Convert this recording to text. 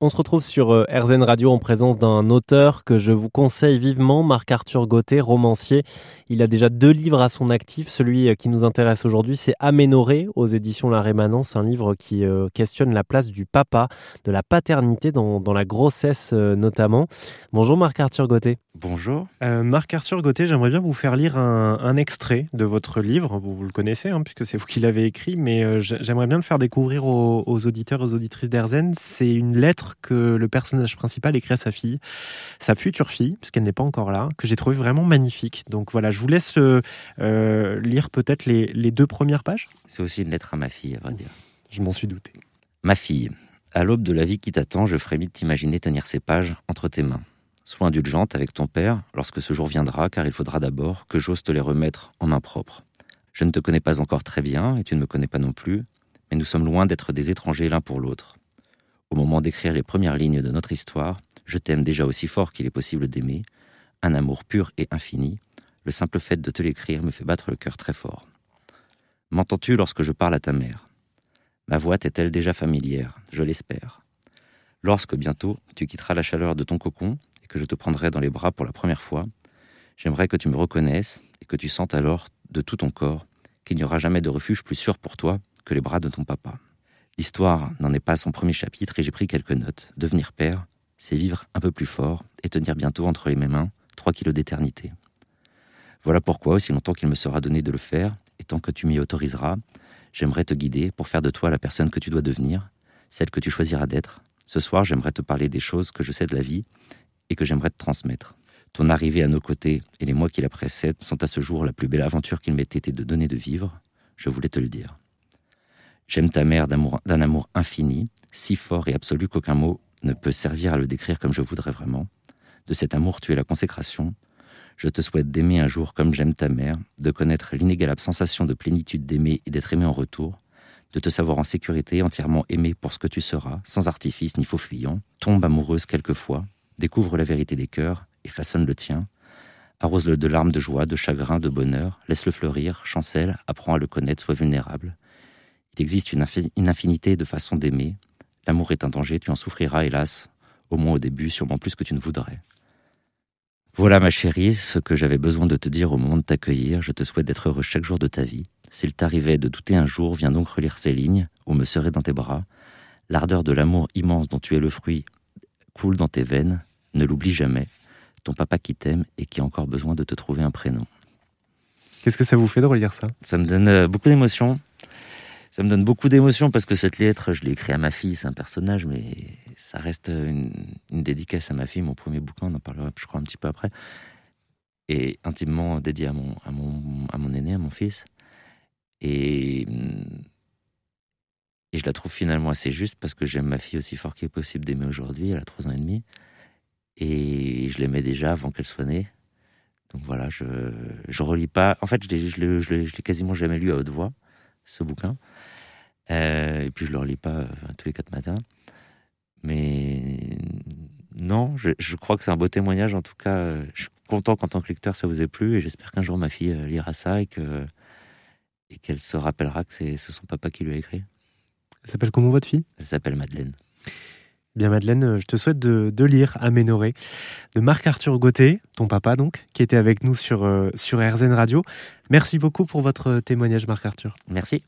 On se retrouve sur euh, RZN Radio en présence d'un auteur que je vous conseille vivement, Marc-Arthur Gauthier, romancier. Il a déjà deux livres à son actif. Celui euh, qui nous intéresse aujourd'hui, c'est Aménoré aux éditions La Rémanence, un livre qui euh, questionne la place du papa, de la paternité dans, la grossesse notamment. Bonjour Marc-Arthur Gauthier. Bonjour. Marc-Arthur Gauthier, j'aimerais bien vous faire lire un, extrait de votre livre. Vous, le connaissez, hein, puisque c'est vous qui l'avez écrit, mais j'aimerais bien le faire découvrir aux, aux auditeurs et aux auditrices d'RZN. C'est une lettre que le personnage principal écrit à sa fille, sa future fille, puisqu'elle n'est pas encore là, que j'ai trouvé vraiment magnifique. Donc voilà, je vous laisse euh, lire peut-être les, les, deux premières pages. C'est aussi une lettre à ma fille, à vrai dire. Je m'en suis douté. Ma fille, à l'aube de la vie qui t'attend, je frémis de t'imaginer tenir ces pages entre tes mains. Sois indulgente avec ton père lorsque ce jour viendra, car il faudra d'abord que j'ose te les remettre en main propre. Je ne te connais pas encore très bien, et tu ne me connais pas non plus, mais nous sommes loin d'être des étrangers l'un pour l'autre. Moment d'écrire les premières lignes de notre histoire, je t'aime déjà aussi fort qu'il est possible d'aimer, un amour pur et infini. Le simple fait de te l'écrire me fait battre le cœur très fort. M'entends-tu lorsque je parle à ta mère? Ma voix t'est-elle déjà familière? Je l'espère. Lorsque bientôt tu quitteras la chaleur de ton cocon et que je te prendrai dans les bras pour la première fois, j'aimerais que tu me reconnaisses et que tu sentes alors de tout ton corps qu'il n'y aura jamais de refuge plus sûr pour toi que les bras de ton papa. L'histoire n'en est pas son premier chapitre et j'ai pris quelques notes. Devenir père, c'est vivre un peu plus fort et tenir bientôt entre les mêmes mains trois kilos d'éternité. Voilà pourquoi, aussi longtemps qu'il me sera donné de le faire, et tant que tu m'y autoriseras, j'aimerais te guider pour faire de toi la personne que tu dois devenir, celle que tu choisiras d'être. Ce soir, j'aimerais te parler des choses que je sais de la vie et que j'aimerais te transmettre. Ton arrivée à nos côtés et les mois qui la précèdent sont à ce jour la plus belle aventure qu'il m'ait été de donner de vivre. Je voulais te le dire. J'aime ta mère d'un amour, infini, si fort et absolu qu'aucun mot ne peut servir à le décrire comme je voudrais vraiment. De cet amour, tu es la consécration. Je te souhaite d'aimer un jour comme j'aime ta mère, de connaître l'inégalable sensation de plénitude d'aimer et d'être aimé en retour, de te savoir en sécurité, entièrement aimé pour ce que tu seras, sans artifice ni faux fuyant, tombe amoureuse quelquefois, découvre la vérité des cœurs et façonne le tien, arrose-le de larmes de joie, de chagrin, de bonheur, laisse-le fleurir, chancelle, apprends à le connaître, sois vulnérable, il existe une, infinité de façons d'aimer. L'amour est un danger, tu en souffriras, hélas, au moins au début, sûrement plus que tu ne voudrais. Voilà, ma chérie, ce que j'avais besoin de te dire au moment de t'accueillir. Je te souhaite d'être heureux chaque jour de ta vie. S'il t'arrivait de douter un jour, viens donc relire ces lignes, ou me serrer dans tes bras. L'ardeur de l'amour immense dont tu es le fruit coule dans tes veines. Ne l'oublie jamais. Ton papa qui t'aime et qui a encore besoin de te trouver un prénom. Qu'est-ce que ça vous fait de relire ça? Ça me donne euh, beaucoup d'émotions ça me donne beaucoup d'émotion parce que cette lettre, je l'ai écrite à ma fille, c'est un personnage, mais ça reste une, dédicace à ma fille, mon premier bouquin, on en parlera, je crois, un petit peu après, et intimement dédié à mon, à mon, à mon aîné, à mon fils. Et, et je la trouve finalement assez juste parce que j'aime ma fille aussi fort qu'il est possible d'aimer aujourd'hui, elle a trois ans et demi, et je l'aimais déjà avant qu'elle soit née. Donc voilà, je je relis pas. En fait, je l'ai quasiment jamais lu à haute voix ce bouquin. Euh, et puis je ne le relis pas euh, tous les quatre matins. Mais non, je, crois que c'est un beau témoignage. En tout cas, euh, je suis content qu'en tant que lecteur, ça vous ait plu. Et j'espère qu'un jour, ma fille lira ça et que et qu'elle se rappellera que c'est son papa qui lui a écrit. Elle s'appelle comment votre fille? Elle s'appelle Madeleine. Bien Madeleine, je te souhaite de, lire Aménoré de Marc-Arthur Gauthier, ton papa donc, qui était avec nous sur, sur RZN Radio. Merci beaucoup pour votre témoignage Marc-Arthur. Merci.